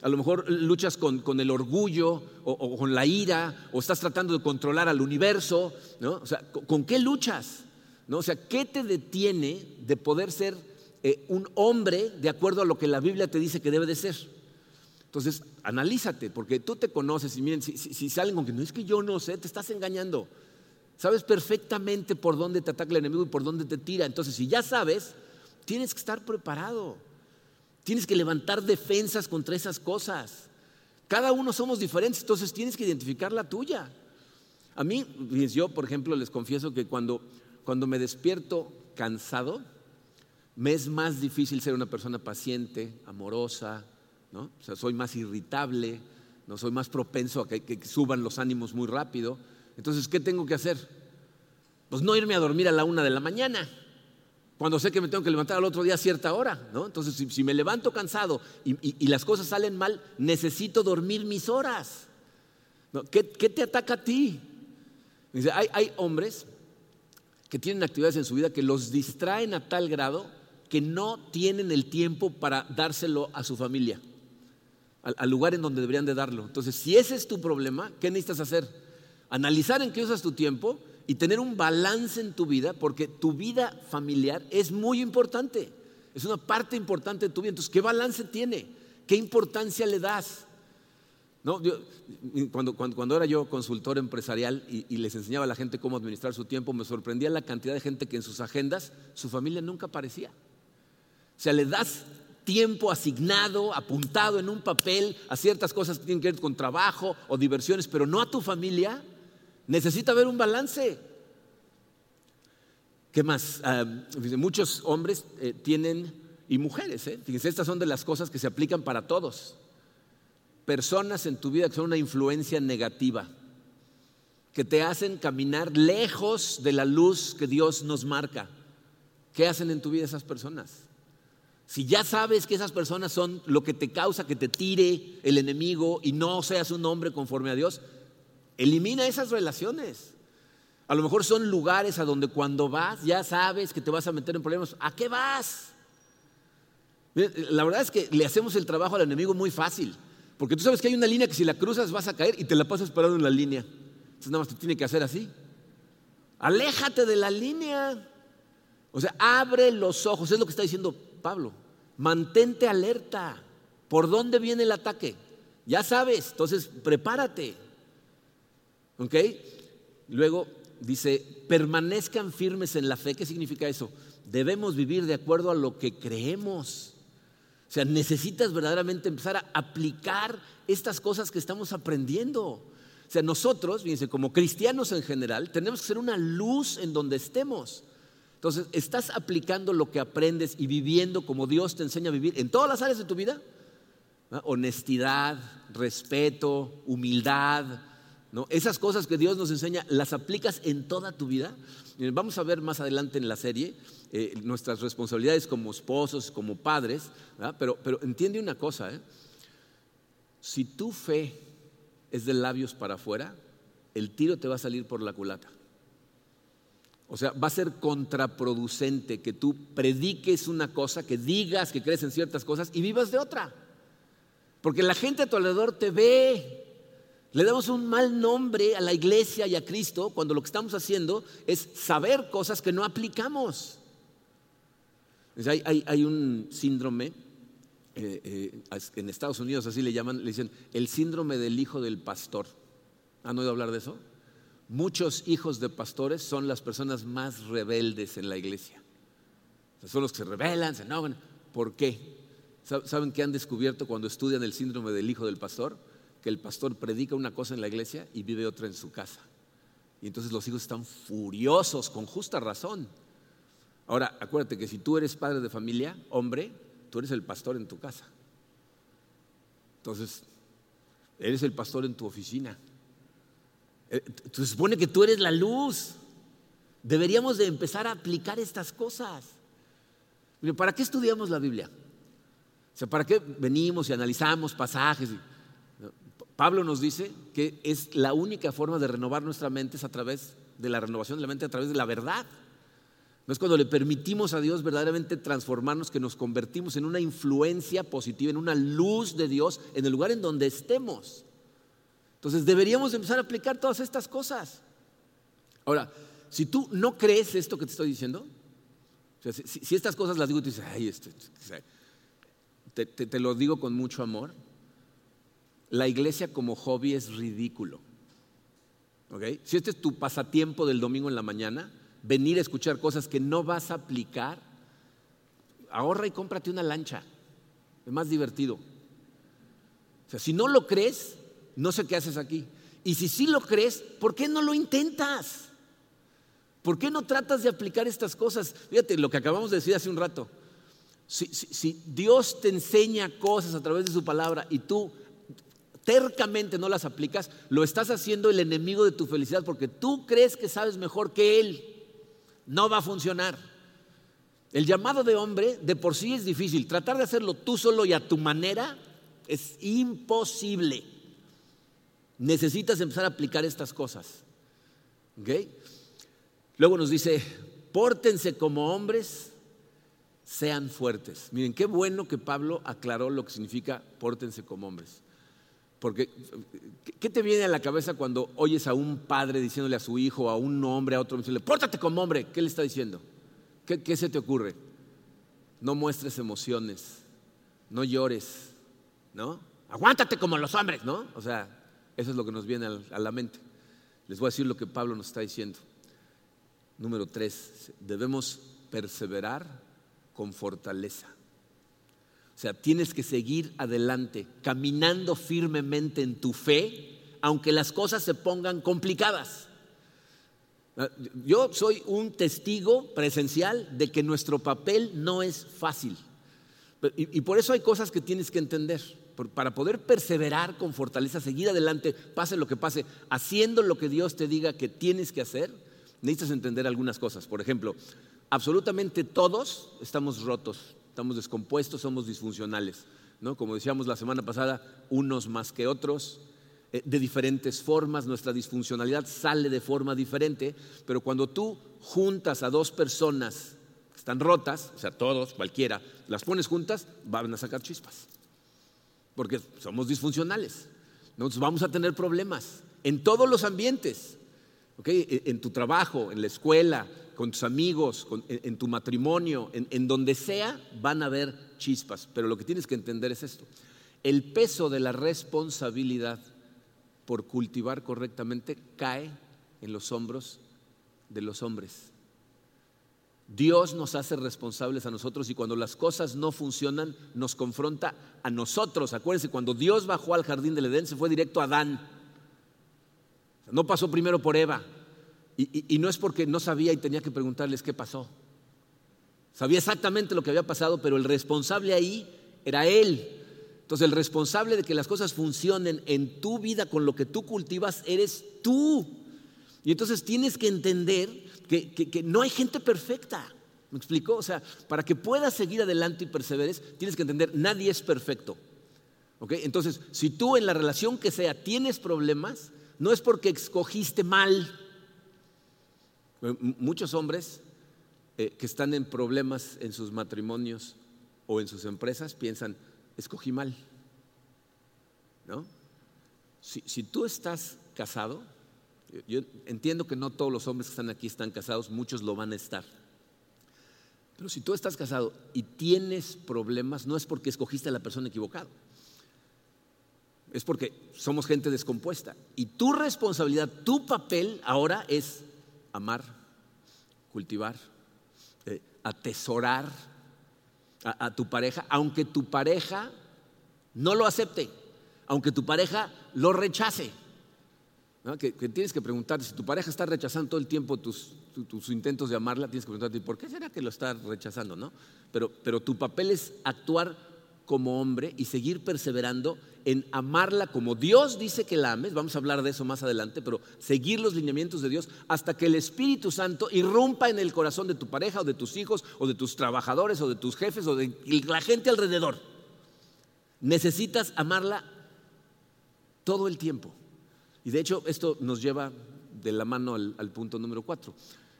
a lo mejor luchas con, el orgullo o, con la ira, o estás tratando de controlar al universo, ¿no? O sea, ¿con, qué luchas? ¿No? O sea, ¿qué te detiene de poder ser eh, un hombre de acuerdo a lo que la Biblia te dice que debe de ser. Entonces, analízate, porque tú te conoces y miren, si, salen con que no es que yo no sé, te estás engañando. Sabes perfectamente por dónde te ataca el enemigo y por dónde te tira. Entonces, si ya sabes, tienes que estar preparado. Tienes que levantar defensas contra esas cosas. Cada uno somos diferentes, entonces tienes que identificar la tuya. A mí, yo, por ejemplo, les confieso que cuando, cuando me despierto cansado, me es más difícil ser una persona paciente, amorosa, ¿no? O sea, soy más irritable, no soy más propenso a que, suban los ánimos muy rápido. Entonces, ¿qué tengo que hacer? Pues no irme a dormir a la una de la mañana, cuando sé que me tengo que levantar al otro día a cierta hora, ¿no? Entonces, si, me levanto cansado y, las cosas salen mal, necesito dormir mis horas. ¿Qué, te ataca a ti? Dice, hay, hay hombres que tienen actividades en su vida que los distraen a tal grado que no tienen el tiempo para dárselo a su familia, al, lugar en donde deberían de darlo. Entonces, si ese es tu problema, ¿qué necesitas hacer? Analizar en qué usas tu tiempo y tener un balance en tu vida, porque tu vida familiar es muy importante, es una parte importante de tu vida. Entonces, ¿qué balance tiene? ¿Qué importancia le das? No, cuando, era yo consultor empresarial y, les enseñaba a la gente cómo administrar su tiempo, me sorprendía la cantidad de gente que en sus agendas su familia nunca aparecía. O sea, le das tiempo asignado, apuntado en un papel a ciertas cosas que tienen que ver con trabajo o diversiones, pero no a tu familia. Necesita haber un balance. ¿Qué más? Muchos hombres eh, tienen, y mujeres, ¿eh? fíjense, estas son de las cosas que se aplican para todos. Personas en tu vida que son una influencia negativa, que te hacen caminar lejos de la luz que Dios nos marca. ¿Qué hacen en tu vida esas personas? Si ya sabes que esas personas son lo que te causa que te tire el enemigo y no seas un hombre conforme a Dios, elimina esas relaciones. A lo mejor son lugares a donde cuando vas ya sabes que te vas a meter en problemas. ¿A qué vas? La verdad es que le hacemos el trabajo al enemigo muy fácil, porque tú sabes que hay una línea que si la cruzas vas a caer y te la pasas parado en la línea. Entonces nada más te tiene que hacer así. Aléjate de la línea. O sea, abre los ojos. Es lo que está diciendo Pablo. Mantente alerta. ¿Por dónde viene el ataque? Ya sabes, entonces prepárate. ¿Ok? Luego dice, permanezcan firmes en la fe. ¿Qué significa eso? Debemos vivir de acuerdo a lo que creemos. O sea, necesitas verdaderamente empezar a aplicar estas cosas que estamos aprendiendo. O sea, nosotros, fíjense, como cristianos en general, tenemos que ser una luz en donde estemos. Entonces, ¿estás aplicando lo que aprendes y viviendo como Dios te enseña a vivir en todas las áreas de tu vida? Honestidad, respeto, humildad, ¿no? Esas cosas que Dios nos enseña, ¿las aplicas en toda tu vida? Vamos a ver más adelante en la serie eh, nuestras responsabilidades como esposos, como padres, pero, pero, entiende una cosa, ¿eh? si tu fe es de labios para afuera, el tiro te va a salir por la culata. O sea, va a ser contraproducente que tú prediques una cosa, que digas que crees en ciertas cosas y vivas de otra. Porque la gente a tu alrededor te ve. Le damos un mal nombre a la iglesia y a Cristo cuando lo que estamos haciendo es saber cosas que no aplicamos. Hay, un síndrome, eh, eh, en Estados Unidos así le llaman, le dicen el síndrome del hijo del pastor. ¿Han oído hablar de eso? Muchos hijos de pastores son las personas más rebeldes en la iglesia. son los que se rebelan, se enojan. ¿Por qué? ¿Saben qué han descubierto cuando estudian el síndrome del hijo del pastor? Que el pastor predica una cosa en la iglesia y vive otra en su casa. Y entonces los hijos están furiosos, con justa razón. Ahora, acuérdate que si tú eres padre de familia, hombre, tú eres el pastor en tu casa. Entonces, eres el pastor en tu oficina. Eh, se supone que tú eres la luz. Deberíamos de empezar a aplicar estas cosas. ¿Para qué estudiamos la Biblia? O sea, ¿para qué venimos y analizamos pasajes? Pablo nos dice que es la única forma de renovar nuestra mente es a través de la renovación de la mente, a través de la verdad. No es cuando le permitimos a Dios verdaderamente transformarnos que nos convertimos en una influencia positiva, en una luz de Dios en el lugar en donde estemos. Entonces deberíamos empezar a aplicar todas estas cosas. Ahora, si tú no crees esto que te estoy diciendo, si, estas cosas las digo y tú dices, ay, esto, te, lo digo con mucho amor, la iglesia como hobby es ridículo. Si este es tu pasatiempo del domingo en la mañana, venir a escuchar cosas que no vas a aplicar, ahorra y cómprate una lancha. Es más divertido. O sea, si no lo crees, no sé qué haces aquí. Y si sí lo crees, ¿por qué no lo intentas? ¿Por qué no tratas de aplicar estas cosas? Fíjate lo que acabamos de decir hace un rato. Si, Dios te enseña cosas a través de su palabra y tú tercamente no las aplicas, lo estás haciendo el enemigo de tu felicidad porque tú crees que sabes mejor que Él. No va a funcionar. El llamado de hombre de por sí es difícil. Tratar de hacerlo tú solo y a tu manera es imposible. Necesitas empezar a aplicar estas cosas. Luego nos dice, pórtense como hombres sean fuertes. Miren, qué bueno que Pablo aclaró lo que significa pórtense como hombres. Porque, ¿qué te viene a la cabeza cuando oyes a un padre diciéndole a su hijo, a un hombre, a otro, diciéndole, pórtate como hombre? ¿Qué le está diciendo? ¿Qué, qué se te ocurre? No muestres emociones, no llores, ¿no? Aguántate como los hombres, ¿no? O sea, eso es lo que nos viene a la mente. Les voy a decir lo que Pablo nos está diciendo. Número tres, debemos perseverar con fortaleza. O sea, tienes que seguir adelante, caminando firmemente en tu fe, aunque las cosas se pongan complicadas. Ah, yo soy un testigo presencial de que nuestro papel no es fácil. Y, por eso hay cosas que tienes que entender. Para poder perseverar con fortaleza, seguir adelante, pase lo que pase, haciendo lo que Dios te diga que tienes que hacer, necesitas entender algunas cosas. Por ejemplo, absolutamente todos estamos rotos, estamos descompuestos, somos disfuncionales. ¿no? Como decíamos la semana pasada, unos más que otros, eh, de diferentes formas, nuestra disfuncionalidad sale de forma diferente, pero cuando tú juntas a dos personas que están rotas, o sea, todos, cualquiera, las pones juntas, van a sacar chispas, porque somos disfuncionales. Entonces vamos a tener problemas en todos los ambientes, e, en tu trabajo, en la escuela, con tus amigos, en, tu matrimonio, en, donde sea, van a haber chispas. Pero lo que tienes que entender es esto. El peso de la responsabilidad por cultivar correctamente cae en los hombros de los hombres. Dios nos hace responsables a nosotros y cuando las cosas no funcionan nos confronta a nosotros. Acuérdense, cuando Dios bajó al jardín del Edén se fue directo a Adán. No pasó primero por Eva, y, no es porque no sabía y tenía que preguntarles qué pasó. Sabía exactamente lo que había pasado, pero el responsable ahí era él. Entonces el responsable de que las cosas funcionen en tu vida con lo que tú cultivas eres tú. Y entonces tienes que entender que, no hay gente perfecta. ¿Me explico? O sea, para que puedas seguir adelante y perseveres, tienes que entender, nadie es perfecto. Entonces, si tú en la relación que sea tienes problemas, no es porque escogiste mal. Muchos hombres eh, que están en problemas en sus matrimonios o en sus empresas piensan, escogí mal. ¿No? Si tú estás casado, yo entiendo que no todos los hombres que están aquí están casados, muchos lo van a estar. Pero si tú estás casado y tienes problemas, no es porque escogiste a la persona equivocada. Es porque somos gente descompuesta. Y tu responsabilidad, tu papel ahora es amar, cultivar, eh, atesorar a tu pareja, aunque tu pareja no lo acepte, aunque tu pareja lo rechace. Que, tienes que preguntarte, si tu pareja está rechazando todo el tiempo tus, intentos de amarla, tienes que preguntarte, ¿por qué será que lo está rechazando? ¿no? Pero, pero tu papel es actuar como hombre y seguir perseverando en amarla como Dios dice que la ames, vamos a hablar de eso más adelante, pero seguir los lineamientos de Dios hasta que el Espíritu Santo irrumpa en el corazón de tu pareja o de tus hijos o de tus trabajadores o de tus jefes o de la gente alrededor. Necesitas amarla todo el tiempo. Y de hecho esto nos lleva de la mano al, punto número cuatro,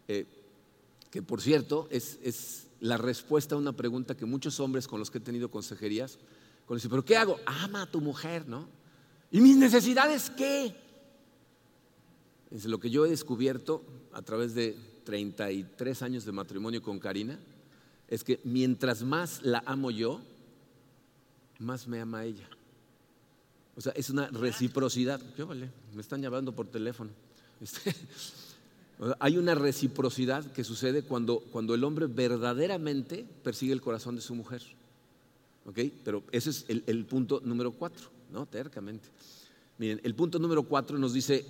eh, que por cierto es, la respuesta a una pregunta que muchos hombres con los que he tenido consejerías, cuando dicen, pero ¿qué hago? Ama a tu mujer, ¿no? ¿Y mis necesidades qué? Es lo que yo he descubierto a través de 33 años de matrimonio con Karina, es que mientras más la amo yo, más me ama ella. O sea, es una reciprocidad. ¿Qué vale? Me están llamando por teléfono. Este, hay una reciprocidad que sucede cuando, cuando, el hombre verdaderamente persigue el corazón de su mujer. Pero ese es el, punto número cuatro, ¿no? Tercamente. Miren, el punto número cuatro nos dice,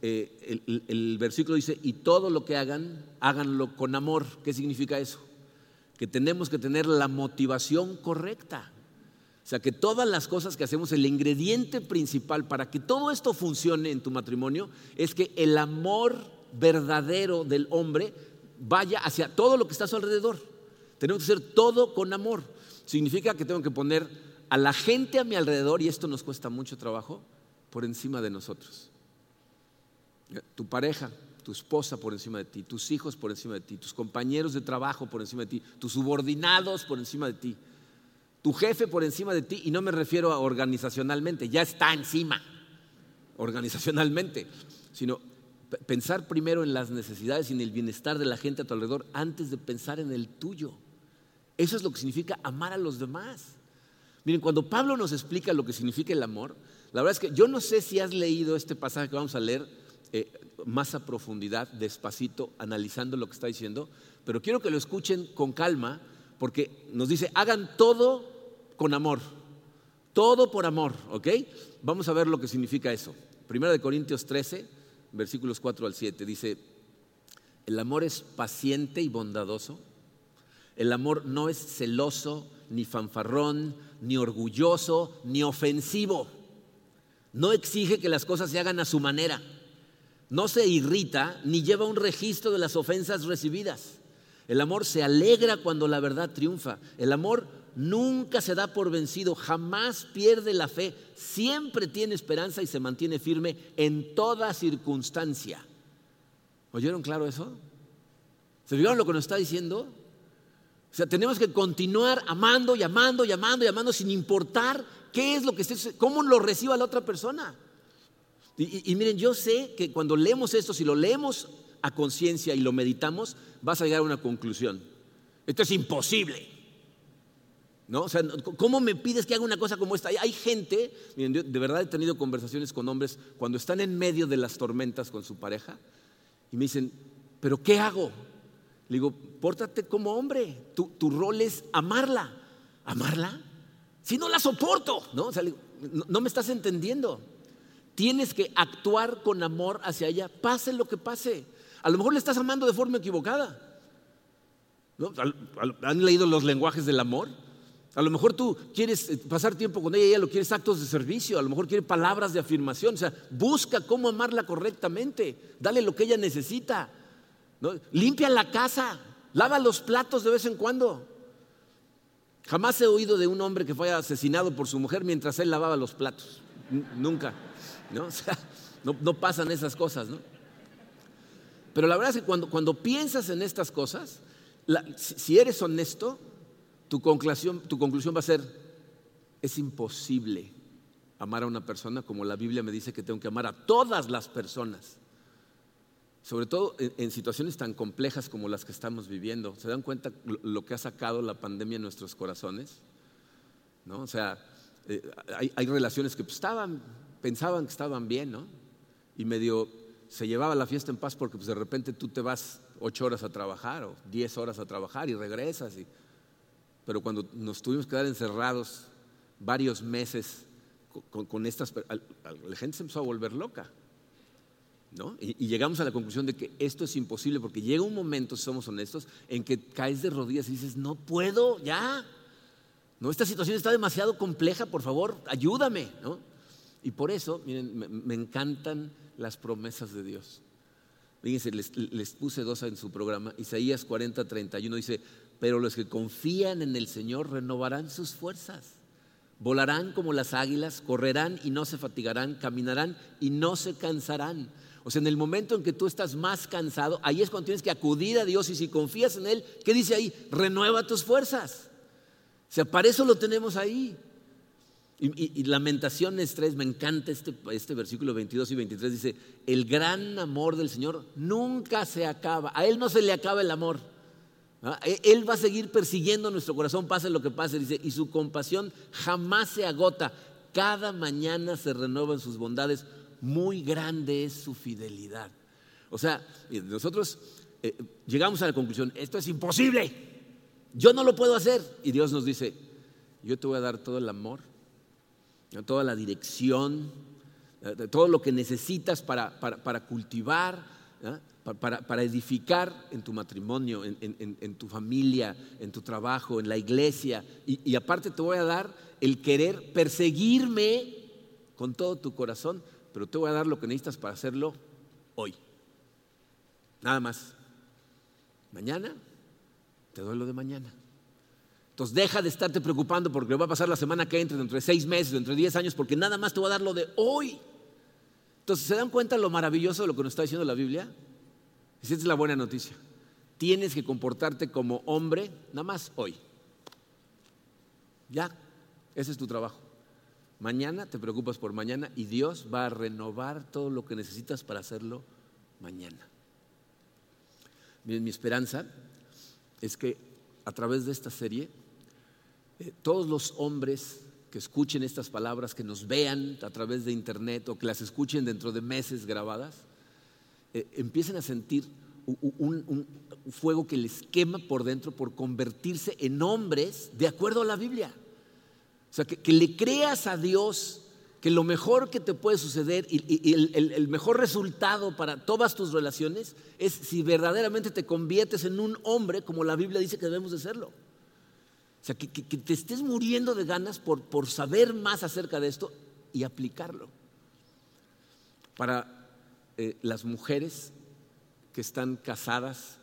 eh, el, el versículo dice, y todo lo que hagan, háganlo con amor. ¿Qué significa eso? Que tenemos que tener la motivación correcta. O sea, que todas las cosas que hacemos, el ingrediente principal para que todo esto funcione en tu matrimonio es que el amor verdadero del hombre vaya hacia todo lo que está a su alrededor. Tenemos que hacer todo con amor. Significa que tengo que poner a la gente a mi alrededor, y esto nos cuesta mucho trabajo, por encima de nosotros. Tu pareja, tu esposa por encima de ti, tus hijos por encima de ti, tus compañeros de trabajo por encima de ti, tus subordinados por encima de ti tu jefe por encima de ti, y no me refiero a organizacionalmente, ya está encima, organizacionalmente, sino pensar primero en las necesidades y en el bienestar de la gente a tu alrededor antes de pensar en el tuyo. Eso es lo que significa amar a los demás. Miren, cuando Pablo nos explica lo que significa el amor, la verdad es que yo no sé si has leído este pasaje que vamos a leer eh, más a profundidad, despacito, analizando lo que está diciendo, pero quiero que lo escuchen con calma porque nos dice, hagan todo con amor, todo por amor, ¿ok? Vamos a ver lo que significa eso. Primera de Corintios 13, versículos 4 al 7, dice, el amor es paciente y bondadoso, el amor no es celoso, ni fanfarrón, ni orgulloso, ni ofensivo. No exige que las cosas se hagan a su manera. No se irrita ni lleva un registro de las ofensas recibidas el amor se alegra cuando la verdad triunfa. El amor nunca se da por vencido, jamás pierde la fe, siempre tiene esperanza y se mantiene firme en toda circunstancia. ¿Oyeron claro eso? ¿Se vieron lo que nos está diciendo? O sea, tenemos que continuar amando y amando y amando y amando sin importar qué es lo que esté, cómo lo reciba la otra persona. Y, y miren, yo sé que cuando leemos esto, si lo leemos a conciencia y lo meditamos, vas a llegar a una conclusión. Esto es imposible. ¿No? O sea, ¿cómo me pides que haga una cosa como esta? Hay gente, de verdad he tenido conversaciones con hombres cuando están en medio de las tormentas con su pareja y me dicen, ¿pero qué hago? Le digo, pórtate como hombre, tu, tu rol es amarla. ¿Amarla? Si no la soporto, ¿no? no, no me estás entendiendo. Tienes que actuar con amor hacia ella, pase lo que pase. A lo mejor le estás amando de forma equivocada. ¿Han leído los lenguajes del amor? A lo mejor tú quieres eh, pasar tiempo con ella y ella lo quieres actos de servicio, a lo mejor quiere palabras de afirmación, o sea, busca cómo amarla correctamente, dale lo que ella necesita. Limpia la casa, lava los platos de vez en cuando. Jamás he oído de un hombre que fue asesinado por su mujer mientras él lavaba los platos. nunca. ¿no? O sea, no, pasan esas cosas, ¿no? Pero la verdad es que cuando, cuando piensas en estas cosas, si eres honesto, tu conclusión, va a ser, es imposible amar a una persona como la Biblia me dice que tengo que amar a todas las personas. Sobre todo en, situaciones tan complejas como las que estamos viviendo. ¿Se dan cuenta lo que ha sacado la pandemia en nuestros corazones? ¿No? O sea, eh, hay, relaciones que estaban, pensaban que estaban bien, ¿no? Y medio se llevaba la fiesta en paz porque pues, de repente tú te vas ocho horas a trabajar o diez horas a trabajar y regresas. Y, pero cuando nos tuvimos que quedar encerrados varios meses con, estas, la gente se empezó a volver loca. ¿no? Y, llegamos a la conclusión de que esto es imposible porque llega un momento, si somos honestos, en que caes de rodillas y dices, no puedo, ya. No, esta situación está demasiado compleja, por favor, ayúdame. ¿no? Y por eso, miren, me encantan las promesas de Dios. Fíjense, les, puse dos en su programa. Isaías 40, 31 dice, pero los que confían en el Señor renovarán sus fuerzas. Volarán como las águilas, correrán y no se fatigarán, caminarán y no se cansarán. O sea, en el momento en que tú estás más cansado, ahí es cuando tienes que acudir a Dios y si confías en Él, ¿qué dice ahí? Renueva tus fuerzas. O sea, para eso lo tenemos ahí. Y, Lamentaciones 3, me encanta este, este versículo 22 y 23, dice, el gran amor del Señor nunca se acaba, a Él no se le acaba el amor. E, él va a seguir persiguiendo nuestro corazón, pase lo que pase, dice, y su compasión jamás se agota, cada mañana se renuevan sus bondades, muy grande es su fidelidad. O sea, nosotros eh, llegamos a la conclusión, esto es imposible, yo no lo puedo hacer, y Dios nos dice, yo te voy a dar todo el amor toda la dirección, eh, todo lo que necesitas para, cultivar, para, edificar en tu matrimonio, en, tu familia, en tu trabajo, en la iglesia. Y, aparte te voy a dar el querer perseguirme con todo tu corazón, pero te voy a dar lo que necesitas para hacerlo hoy. Nada más. Mañana te doy lo de mañana. Entonces deja de estarte preocupando porque va a pasar la semana que entra, dentro de seis meses, dentro de diez años, porque nada más te va a dar lo de hoy. Entonces, ¿se dan cuenta lo maravilloso de lo que nos está diciendo la Biblia? Esa es la buena noticia. Tienes que comportarte como hombre nada más hoy. Ya, ese es tu trabajo. Mañana te preocupas por mañana y Dios va a renovar todo lo que necesitas para hacerlo mañana. Miren, mi esperanza es que a través de esta serie eh, todos los hombres que escuchen estas palabras, que nos vean a través de internet o que las escuchen dentro de meses grabadas, eh, empiecen a sentir un, fuego que les quema por dentro por convertirse en hombres de acuerdo a la Biblia. O sea, que, le creas a Dios que lo mejor que te puede suceder y, el, mejor resultado para todas tus relaciones es si verdaderamente te conviertes en un hombre como la Biblia dice que debemos de serlo. O sea, que, te estés muriendo de ganas por, por saber más acerca de esto y aplicarlo. Para eh, las mujeres que están casadas,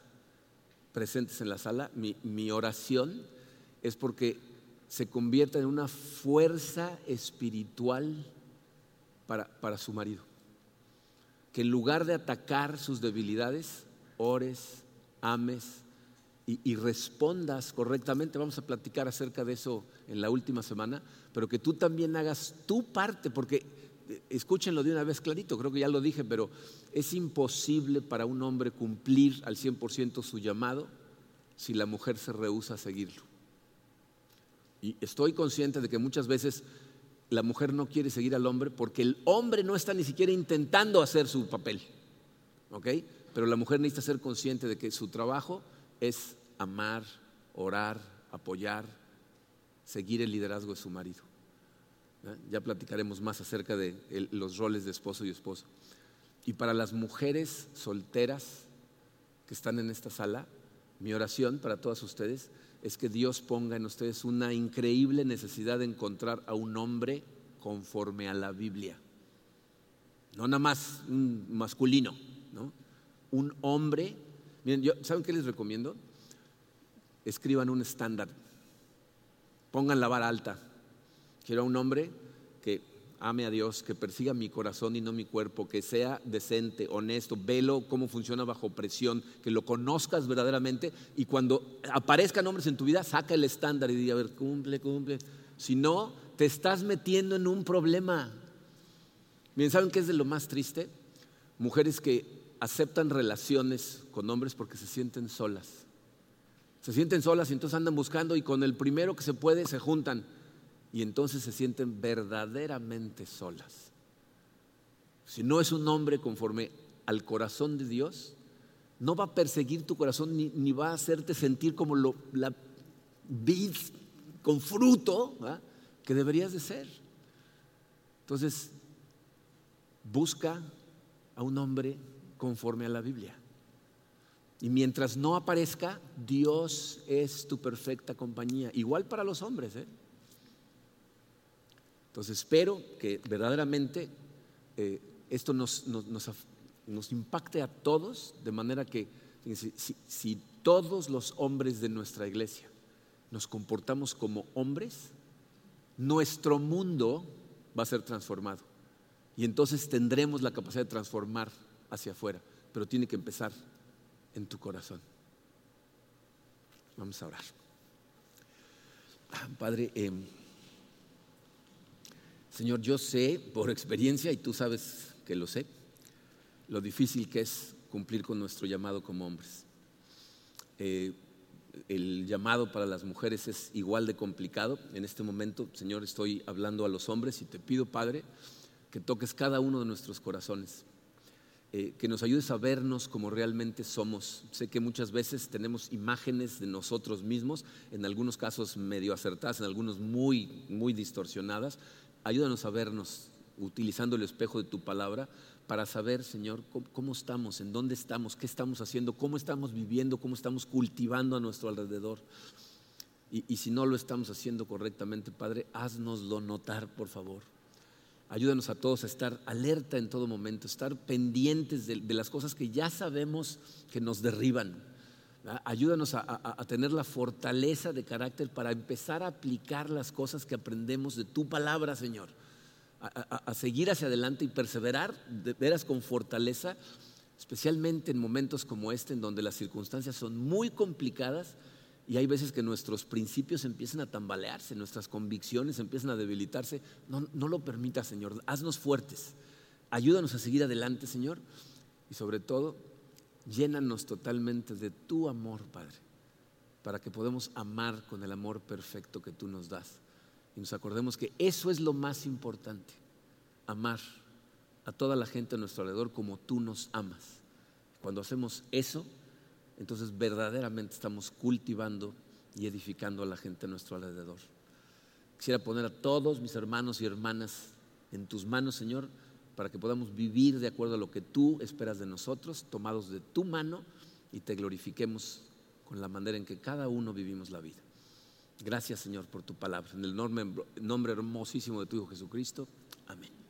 presentes en la sala, mi, oración es porque se convierta en una fuerza espiritual para, para, su marido. Que en lugar de atacar sus debilidades, ores, ames, y, respondas correctamente. Vamos a platicar acerca de eso en la última semana, pero que tú también hagas tu parte, porque eh, escúchenlo de una vez clarito, creo que ya lo dije, pero es imposible para un hombre cumplir al 100% su llamado si la mujer se rehúsa a seguirlo. Y estoy consciente de que muchas veces la mujer no quiere seguir al hombre porque el hombre no está ni siquiera intentando hacer su papel. ¿Ok? Pero la mujer necesita ser consciente de que su trabajo es amar, orar, apoyar, seguir el liderazgo de su marido. Ya platicaremos más acerca de los roles de esposo y esposo. Y para las mujeres solteras que están en esta sala, mi oración para todas ustedes es que Dios ponga en ustedes una increíble necesidad de encontrar a un hombre conforme a la Biblia. No nada más un masculino, ¿no? Un hombre. Miren, ¿saben qué les recomiendo? Escriban un estándar. Pongan la vara alta. Quiero a un hombre que ame a Dios, que persiga mi corazón y no mi cuerpo, que sea decente, honesto, velo cómo funciona bajo presión, que lo conozcas verdaderamente y cuando aparezcan hombres en tu vida, saca el estándar y diga, a ver, cumple, cumple. Si no, te estás metiendo en un problema. Bien, ¿saben qué es de lo más triste? Mujeres que aceptan relaciones con hombres porque se sienten solas. Se sienten solas y entonces andan buscando y con el primero que se puede se juntan y entonces se sienten verdaderamente solas. Si no es un hombre conforme al corazón de Dios, no va a perseguir tu corazón ni, va a hacerte sentir como lo, la vid con fruto que deberías de ser. Entonces, busca a un hombre conforme a la Biblia. Y mientras no aparezca, Dios es tu perfecta compañía. Igual para los hombres. ¿eh? Entonces espero que verdaderamente eh, esto nos, impacte a todos, de manera que si, todos los hombres de nuestra iglesia nos comportamos como hombres, nuestro mundo va a ser transformado. Y entonces tendremos la capacidad de transformar hacia afuera, pero tiene que empezar en tu corazón. Vamos a orar. Ah, Padre, eh, Señor, yo sé por experiencia, y tú sabes que lo sé, lo difícil que es cumplir con nuestro llamado como hombres. Eh, el llamado para las mujeres es igual de complicado. En este momento, Señor, estoy hablando a los hombres y te pido, Padre, que toques cada uno de nuestros corazones, eh, que nos ayudes a vernos como realmente somos. Sé que muchas veces tenemos imágenes de nosotros mismos, en algunos casos medio acertadas, en algunos muy, muy distorsionadas, Ayúdanos a vernos utilizando el espejo de tu palabra para saber, Señor, cómo, estamos, en dónde estamos, qué estamos haciendo, cómo estamos viviendo, cómo estamos cultivando a nuestro alrededor. Y, si no lo estamos haciendo correctamente, Padre, haznoslo notar, por favor. Ayúdanos a todos a estar alerta en todo momento, estar pendientes de, las cosas que ya sabemos que nos derriban. Ayúdanos a, tener la fortaleza de carácter para empezar a aplicar las cosas que aprendemos de tu palabra, Señor. A, seguir hacia adelante y perseverar de veras con fortaleza, especialmente en momentos como este, en donde las circunstancias son muy complicadas y hay veces que nuestros principios empiezan a tambalearse, nuestras convicciones empiezan a debilitarse. No, no lo permita, Señor. Haznos fuertes. Ayúdanos a seguir adelante, Señor. Y sobre todo, Llénanos totalmente de tu amor, Padre, para que podamos amar con el amor perfecto que tú nos das. Y nos acordemos que eso es lo más importante, amar a toda la gente a nuestro alrededor como tú nos amas. Cuando hacemos eso, entonces verdaderamente estamos cultivando y edificando a la gente a nuestro alrededor. Quisiera poner a todos mis hermanos y hermanas en tus manos, Señor para que podamos vivir de acuerdo a lo que tú esperas de nosotros, tomados de tu mano y te glorifiquemos con la manera en que cada uno vivimos la vida. Gracias Señor por tu palabra. En el nombre, nombre hermosísimo de tu Hijo Jesucristo. Amén.